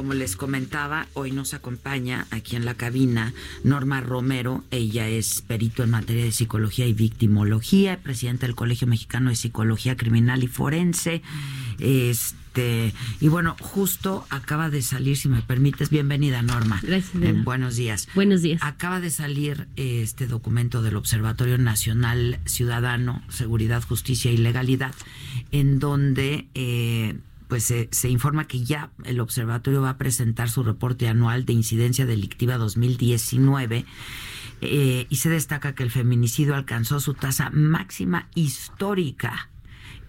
Como les comentaba, hoy nos acompaña aquí en la cabina Norma Romero. Ella es perito en materia de psicología y victimología, presidenta del Colegio Mexicano de Psicología Criminal y Forense. Este, y bueno, justo acaba de salir, si me permites, bienvenida Norma. Gracias. Eh, buenos días. Buenos días. Acaba de salir eh, este documento del Observatorio Nacional Ciudadano, Seguridad, Justicia y Legalidad, en donde eh, pues se, informa que ya el observatorio va a presentar su reporte anual de incidencia delictiva 2019 eh, y se destaca que el feminicidio alcanzó su tasa máxima histórica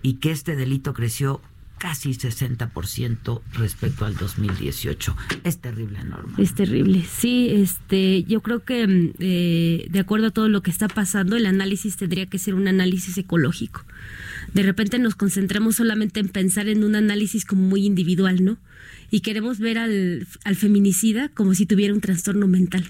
y que este delito creció casi 60% respecto al 2018. Es terrible, Norma. Es terrible. Sí, este, yo creo que eh, de acuerdo a todo lo que está pasando, el análisis tendría que ser un análisis ecológico. De repente nos concentramos solamente en pensar en un análisis como muy individual, ¿no? Y queremos ver al, al feminicida como si tuviera un trastorno mental,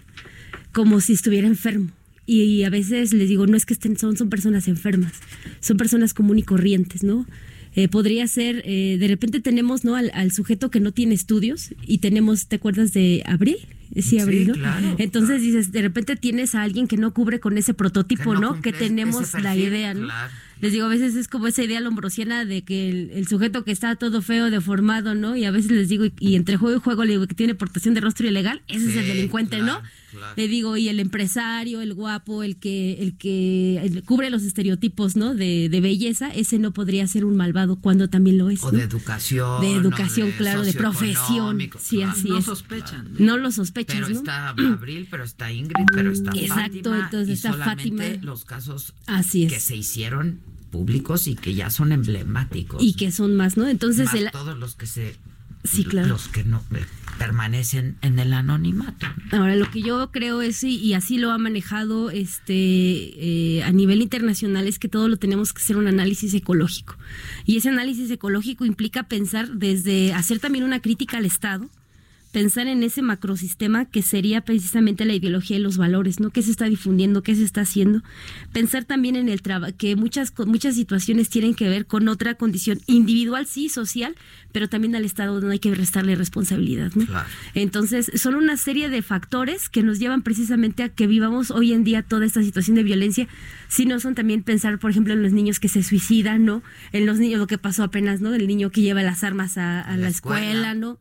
como si estuviera enfermo. Y, y a veces les digo, no es que estén, son, son personas enfermas, son personas común y corrientes, ¿no? Eh, podría ser, eh, de repente tenemos ¿no? Al, al, sujeto que no tiene estudios y tenemos, ¿te acuerdas de Abril? Sí, Abril, ¿no? claro, Entonces claro. dices, de repente tienes a alguien que no cubre con ese prototipo, Que no Que tenemos la idea, ¿no? claro. Les digo, a veces es como esa idea lombrosiana de que el, el, sujeto que está todo feo, deformado, ¿no? Y a veces les digo, y, y entre juego y juego le digo que tiene portación de rostro ilegal, ese Sí, es el delincuente, claro, ¿no? claro. Le digo, y el empresario, el guapo, el que, el que el- cubre los estereotipos, ¿no? De, de belleza, ese no podría ser un malvado cuando también lo es. O ¿no? de educación. De educación, claro, de profesión. Sí, claro. así no es. sospechan. No lo sospechas, Pero ¿no? está Abril, pero está Ingrid, pero está Exacto, Fátima. entonces y está solamente Fátima. los casos Así es. que se hicieron públicos y que ya son emblemáticos. Y que son más, ¿no? Entonces, Más el, todos los que se Sí, claro. los que no eh, permanecen en el anonimato. Ahora, lo que yo creo es, y, y así lo ha manejado este eh, a nivel internacional, es que todo lo tenemos que hacer un análisis ecológico. Y ese análisis ecológico implica pensar desde hacer también una crítica al Estado, pensar en ese macrosistema que sería precisamente la ideología y los valores, ¿no? ¿Qué se está difundiendo? ¿Qué se está haciendo? Pensar también en el trabajo, que muchas, muchas situaciones tienen que ver con otra condición individual, sí, social, pero también al Estado no hay que restarle responsabilidad, ¿no? Claro. Entonces, son una serie de factores que nos llevan precisamente a que vivamos hoy en día toda esta situación de violencia. Si no son también pensar, por ejemplo, en los niños que se suicidan, ¿no? En los niños, lo que pasó apenas, ¿no? El niño que lleva las armas a, a A la, la escuela, escuela. ¿no?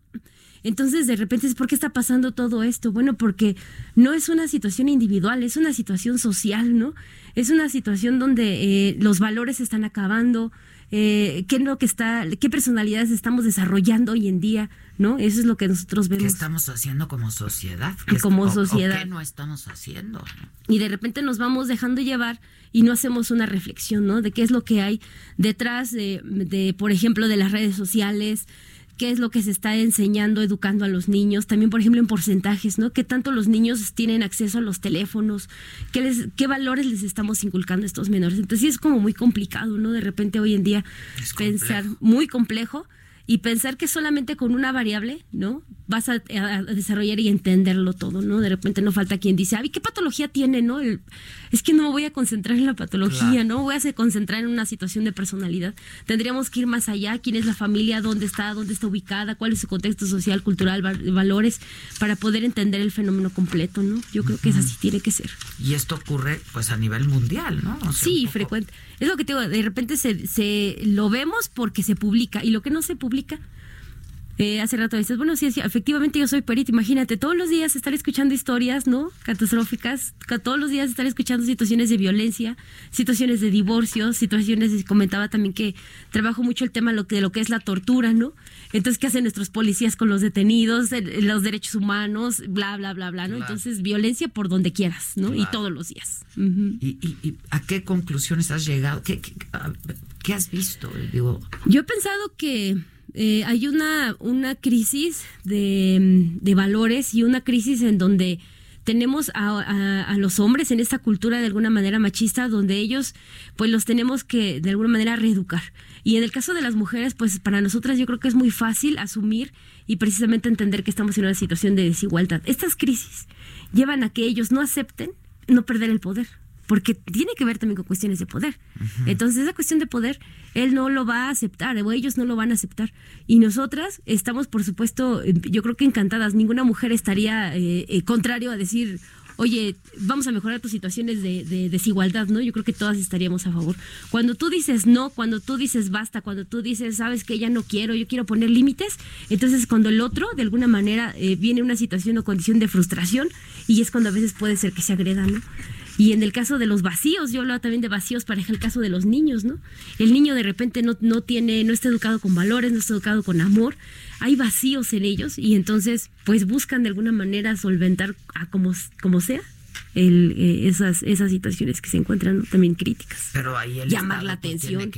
Entonces, de repente, es ¿por qué está pasando todo esto? Bueno, porque no es una situación individual, es una situación social, ¿no? Es una situación donde eh, los valores se están acabando, eh, qué es lo que está, qué personalidades estamos desarrollando hoy en día, ¿no? Eso es lo que nosotros ¿Qué vemos. estamos haciendo como sociedad? ¿Qué es- Como o- o sociedad. ¿Qué no estamos haciendo? y de repente nos vamos dejando llevar y no hacemos una reflexión, ¿no? De qué es lo que hay detrás de, de, por ejemplo, de las redes sociales, qué es lo que se está enseñando, educando a los niños, también, por ejemplo, en porcentajes, ¿no? ¿Qué tanto los niños tienen acceso a los teléfonos? ¿Qué, les, qué valores les estamos inculcando a estos menores? Entonces sí es como muy complicado, ¿no? De repente hoy en día Es pensar complejo. muy complejo y pensar que solamente con una variable, ¿no? Vas a, a desarrollar y entenderlo todo, ¿no? De repente no falta quien dice, ay, ¿qué patología tiene, no? El- es que no me voy a concentrar en la patología, Claro. ¿no? Voy a concentrar en una situación de personalidad. Tendríamos que ir más allá, quién es la familia, dónde está, dónde está ubicada, cuál es su contexto social, cultural, va- valores, para poder entender el fenómeno completo, ¿no? Yo creo que es así, tiene que ser. Y esto ocurre pues a nivel mundial, ¿no? O sea, Sí, poco- frecuente. Es lo que te digo, de repente se, se lo vemos porque se publica y lo que no se publica. Eh, hace rato dices, bueno, sí, sí, efectivamente yo soy perito, imagínate, todos los días estar escuchando historias, ¿no? Catastróficas, ca- todos los días estar escuchando situaciones de violencia, situaciones de divorcio, situaciones, comentaba también que trabajo mucho el tema de lo que es la tortura, ¿no? Entonces, ¿qué hacen nuestros policías con los detenidos, los derechos humanos, bla, bla, bla, bla, ¿no? Claro. Entonces, violencia por donde quieras, ¿no? Y todos los días. ¿Y, y, y a qué conclusiones has llegado? ¿Qué, qué, qué has visto? Digo, Yo he pensado que eh, hay una, una crisis de, de valores y una crisis en donde tenemos a, a, los hombres en esta cultura de alguna manera machista donde ellos pues los tenemos que de alguna manera reeducar. Y en el caso de las mujeres, pues para nosotras yo creo que es muy fácil asumir y precisamente entender que estamos en una situación de desigualdad. Estas crisis llevan a que ellos no acepten no perder el poder porque tiene que ver también con cuestiones de poder. Entonces, esa cuestión de poder, él no lo va a aceptar, o ellos no lo van a aceptar. Y nosotras estamos, por supuesto, yo creo que encantadas. Ninguna mujer estaría eh, eh, contrario a decir, oye, vamos a mejorar tus situaciones de, desigualdad, ¿no? Yo creo que todas estaríamos a favor. Cuando tú dices no, cuando tú dices basta, cuando tú dices, sabes que ya no quiero, yo quiero poner límites, entonces cuando el otro, de alguna manera, eh, viene una situación o condición de frustración, y es cuando a veces puede ser que se agreda, ¿no? Y en el caso de los vacíos, yo hablo también de vacíos para el caso de los niños, ¿no? El niño de repente no, no tiene, no está educado con valores, no está educado con amor, hay vacíos en ellos y entonces pues buscan de alguna manera solventar a como, como sea el, eh, esas, esas situaciones que se encuentran también críticas. Pero ahí el llamar la pues, atención.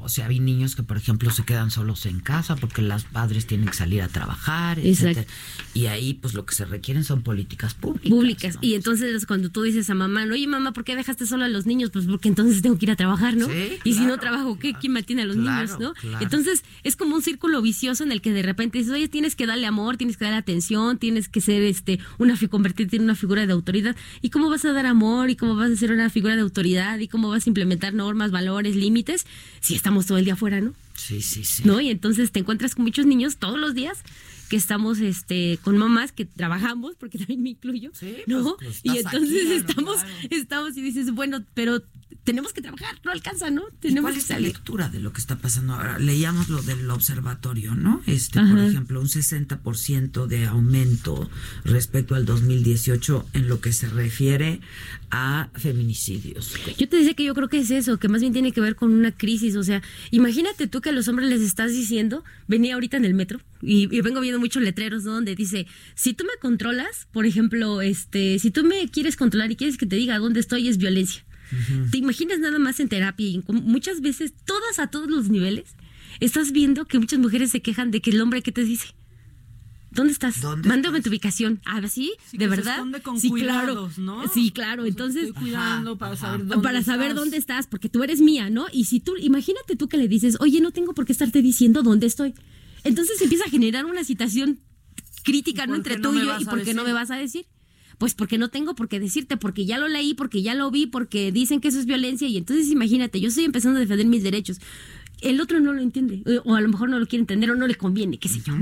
O sea, hay niños que, por ejemplo, se quedan solos en casa porque las padres tienen que salir a trabajar, etc. Y ahí, pues, lo que se requieren son políticas públicas. Públicas. Y entonces, cuando tú dices a mamá, oye, mamá, ¿por qué dejaste solo a los niños? Pues porque entonces tengo que ir a trabajar, ¿no? y si no trabajo, ¿qué? ¿Quién mantiene a los niños, no? Entonces, es como un círculo vicioso en el que de repente dices, oye, tienes que darle amor, tienes que darle atención, tienes que ser, este, una, convertirte en una figura de autoridad. ¿Y cómo vas a dar amor? ¿Y cómo vas a ser una figura de autoridad? ¿Y cómo vas a implementar normas, valores, límites? Si estamos todo el día afuera, ¿no? Sí, sí, sí. ¿No? Y entonces te encuentras con muchos niños todos los días que estamos este con mamás que trabajamos porque también me incluyo sí, no pues, pues, y entonces estamos estamos y dices bueno pero tenemos que trabajar, no alcanza, ¿no? Tenemos ¿Cuál es la lectura de lo que está pasando ahora? Leíamos lo del observatorio, ¿no? Este, por ejemplo, un 60% de aumento respecto al 2018 en lo que se refiere a feminicidios. Yo te decía que yo creo que es eso, que más bien tiene que ver con una crisis, o sea, imagínate tú que a los hombres les estás diciendo, venía ahorita en el metro y, vengo viendo muchos letreros donde dice, si tú me controlas, por ejemplo, este, si tú me quieres controlar y quieres que te diga dónde estoy es violencia. ¿Te imaginas nada más en terapia y muchas veces, todas a todos los niveles, estás viendo que muchas mujeres se quejan de que el hombre que te dice, ¿Dónde estás? Mándame tu ubicación. Ah, ¿sí? ¿De verdad? sí, claro. ¿no? Sí, claro. Entonces, estoy cuidando para saber dónde Para saber dónde estás, porque tú eres mía, ¿no? Y si tú, imagínate tú que le dices, oye, no tengo por qué estarte diciendo dónde estoy. Entonces empieza a generar una situación crítica, ¿no? Entre tú y yo, y por qué no me vas a decir. Pues porque no tengo por qué decirte, porque ya lo leí, porque ya lo vi, porque dicen que eso es violencia y entonces imagínate, yo estoy empezando a defender mis derechos. El otro no lo entiende, eh, o a lo mejor no lo quiere entender o no le conviene, qué sé yo.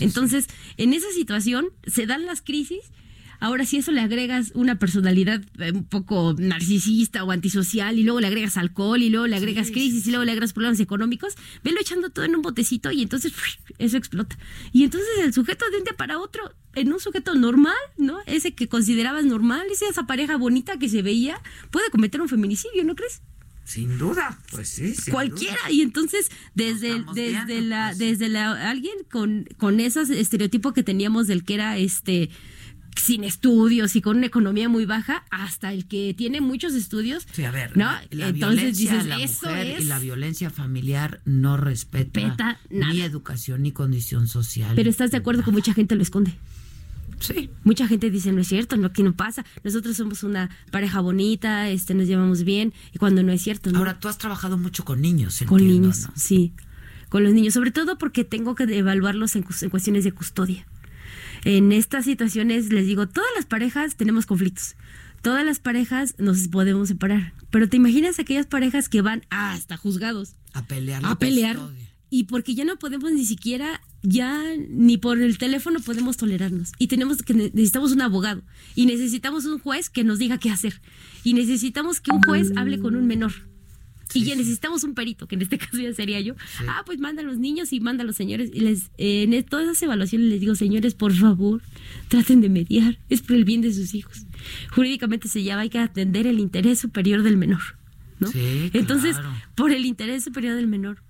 entonces, en esa situación se dan las crisis Ahora, si eso le agregas una personalidad eh, un poco narcisista o antisocial, y luego le agregas alcohol, y luego le agregas crisis, y luego le agregas problemas económicos, velo echando todo en un botecito y entonces eso explota. Y entonces el sujeto de un día para otro, en un sujeto normal, ¿no? Ese que considerabas normal, esa pareja bonita que se veía, puede cometer un feminicidio, ¿no crees? Sin duda, pues sí. Cualquiera. Y entonces, desde, desde la, pues. desde la, alguien con, con esos estereotipos que teníamos del que era este sin estudios y con una economía muy baja hasta el que tiene muchos estudios. Sí, a ver, ¿no? La, Entonces dices, la eso y la violencia familiar no respeta, ni educación ni condición social. Pero estás de acuerdo que mucha gente lo esconde. Sí. Mucha gente dice, no es cierto, no, aquí no pasa. Nosotros somos una pareja bonita, este, nos llevamos bien, y cuando no es cierto. ¿no? Ahora, tú has trabajado mucho con niños, Con niños, sí. Con los niños, sobre todo porque tengo que evaluarlos en cuestiones de custodia en estas situaciones les digo, todas las parejas tenemos conflictos. Todas las parejas nos podemos separar. Pero te imaginas aquellas parejas que van hasta juzgados. A pelear. A pelear. Y porque ya no podemos ni siquiera, ya ni por el teléfono podemos tolerarnos. Y tenemos que necesitamos un abogado. Y necesitamos un juez que nos diga qué hacer. Y necesitamos que un juez hable con un menor y ya necesitamos un perito, que en este caso ya sería yo. Ah, pues manda a los niños y manda a los señores. Y les, en e, todas esas evaluaciones les digo, señores, por favor, traten de mediar. Es por el bien de sus hijos. Jurídicamente se llama, hay que atender el interés superior del menor. ¿no? Entonces, por el interés superior del menor.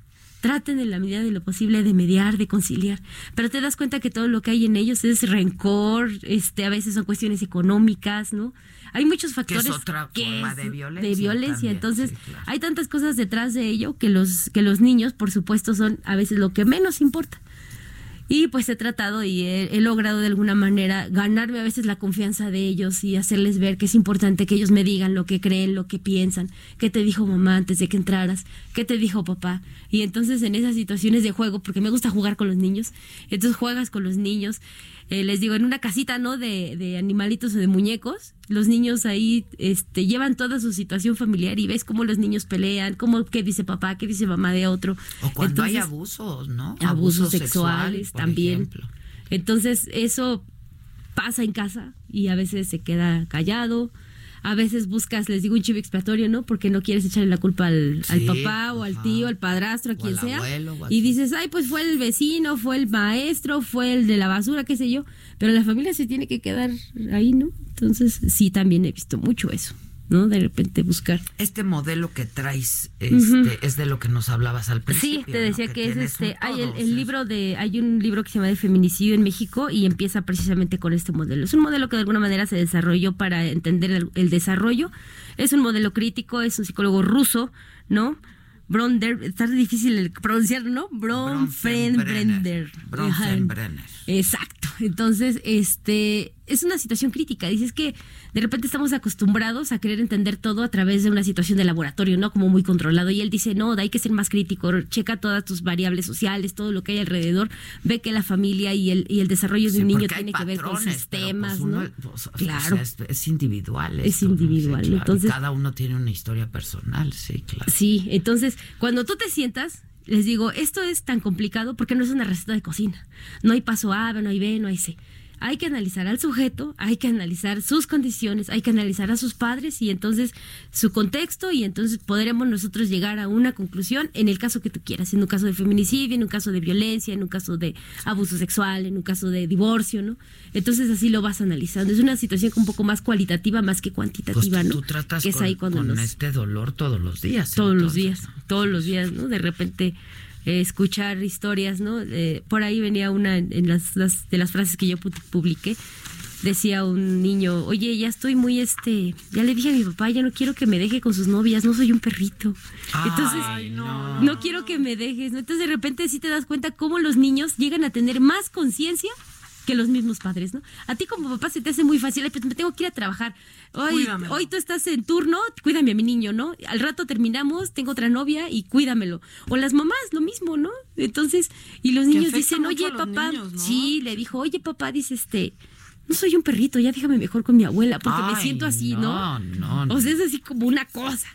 Traten en la medida de lo posible de mediar, de conciliar, pero te das cuenta que todo lo que hay en ellos es rencor, este, a veces son cuestiones económicas, ¿no? Hay muchos factores que es otra forma de violencia. De violencia, entonces hay tantas cosas detrás de ello que los que los niños, por supuesto, son a veces lo que menos importa. Y pues he tratado y he, logrado de alguna manera ganarme a veces la confianza de ellos y hacerles ver que es importante que ellos me digan lo que creen, lo que piensan, qué te dijo mamá antes de que entraras, qué te dijo papá. Y entonces en esas situaciones de juego, porque me gusta jugar con los niños, entonces juegas con los niños eh, les digo, en una casita, ¿no? De, de, animalitos o de muñecos, los niños ahí este, llevan toda su situación familiar y ves cómo los niños pelean, cómo, qué dice papá, qué dice mamá de otro. O cuando hay abusos, ¿no? Abusos, sexuales también. Entonces, eso pasa en casa y a veces se queda callado a veces buscas, les digo, un chivo expiatorio, ¿no? Porque no quieres echarle la culpa al, papá o al tío, al padrastro, a quien sea. y dices, ay, pues fue el vecino, fue el maestro, fue el de la basura, qué sé yo. Pero la familia se tiene que quedar ahí, ¿no? Entonces, sí, también he visto mucho eso. ¿No? De repente buscar. Este modelo que traes este, es de lo que nos hablabas al principio. Sí, te decía que, es este, hay el, libro de, hay un libro que se llama de feminicidio en México y empieza precisamente con este modelo. Es un modelo que de alguna manera se desarrolló para entender el, desarrollo. Es un modelo crítico, es un psicólogo ruso, ¿no? Bronder, está difícil pronunciar, ¿no? Bronfenbrenner. Bronfenbrenner. Exacto. Entonces, este, es una situación crítica. Dices que de repente estamos acostumbrados a querer entender todo a través de una situación de laboratorio, ¿no? Como muy controlado. Y él dice, no, hay que ser más crítico, checa todas tus variables sociales, todo lo que hay alrededor, ve que la familia y el, y el desarrollo de un niño tiene que ver con sistemas, pues, ¿no? Pues, claro. es, individual. es individual. entonces, cada uno tiene una historia personal, sí, claro. Sí, entonces, cuando tú te sientas les digo, esto es tan complicado porque no es una receta de cocina. No hay paso A, no hay B, no hay C hay que analizar al sujeto, hay que analizar sus condiciones, hay que analizar a sus padres y entonces su contexto y entonces podremos nosotros llegar a una conclusión en el caso que tú quieras, en un caso de feminicidio, en un caso de violencia, en un caso de abuso sexual, en un caso de divorcio, ¿no? Entonces así lo vas analizando. Es una situación un poco más cualitativa más que cuantitativa, pues ¿no? Tú tratas que es ahí cuando con este dolor todos los días. Todos los días, todos los días, ¿no? De repente eh, escuchar historias, ¿no? Eh, por ahí venía una en las, de las frases que yo publiqué. Decía un niño, oye, ya estoy muy este, ya le dije a mi papá, ya no quiero que me deje con sus novias, no soy un perrito. Entonces, no. no. quiero que me dejes. Entonces de repente sí te das cuenta cómo los niños llegan a tener más conciencia que los mismos padres, ¿no? A ti como papá se te hace muy fácil, pues me tengo que ir a trabajar. Hoy, hoy tú estás en turno, cuídame a mi niño, ¿no? Al rato terminamos, tengo otra novia y cuídamelo. O las mamás, lo mismo, ¿no? Entonces, y los niños dicen, oye, papá, sí, le dijo, oye, papá, dice este, no soy un perrito, ya déjame mejor con mi abuela, porque me siento así, ¿no? No, no, O sea, es así como una cosa.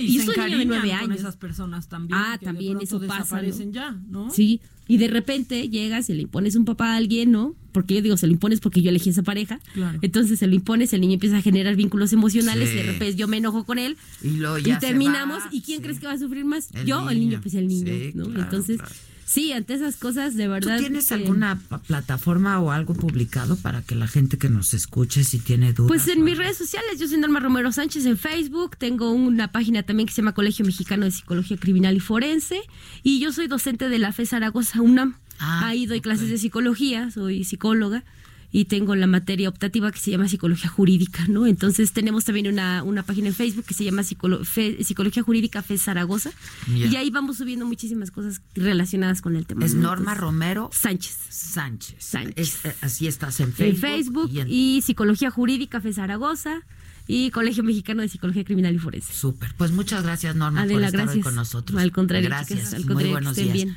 y, se de nueve años. con esas personas también. Ah, también eso pasa. Desaparecen ya, ¿no? Sí, y de repente llegas y le impones un papá a alguien, ¿no? Porque yo digo, se lo impones porque yo elegí esa pareja. Entonces se lo impones, el niño empieza a generar vínculos emocionales y de repente yo me enojo con él. Y, terminamos. ¿Y quién crees que va a sufrir más? ¿Yo o el niño? Pues el niño, ¿no? Entonces Sí, ante esas cosas, de verdad. ¿Tú tienes alguna plataforma o algo publicado para que la gente que nos escuche, si tiene dudas? Pues en mis redes sociales, yo soy Norma Romero Sánchez en Facebook, tengo una página también que se llama Colegio Mexicano de Psicología Criminal y Forense, y yo soy docente de la FE Zaragoza UNAM. Ah, Ahí doy clases de psicología, soy psicóloga y tengo la materia optativa que se llama psicología jurídica, ¿no? Entonces tenemos también una, una página en Facebook que se llama Psicología Jurídica FE Zaragoza y ahí vamos subiendo muchísimas cosas relacionadas con el tema. Es Norma Romero Sánchez. Sánchez. Sánchez. Eh, así estás en Facebook. En Facebook y, Psicología Jurídica FE Zaragoza y Colegio Mexicano de Psicología Criminal y Forense. Súper. Pues muchas gracias, Norma, por estar hoy con nosotros. Al contrario, gracias. al contrario, Muy buenos días. Bien.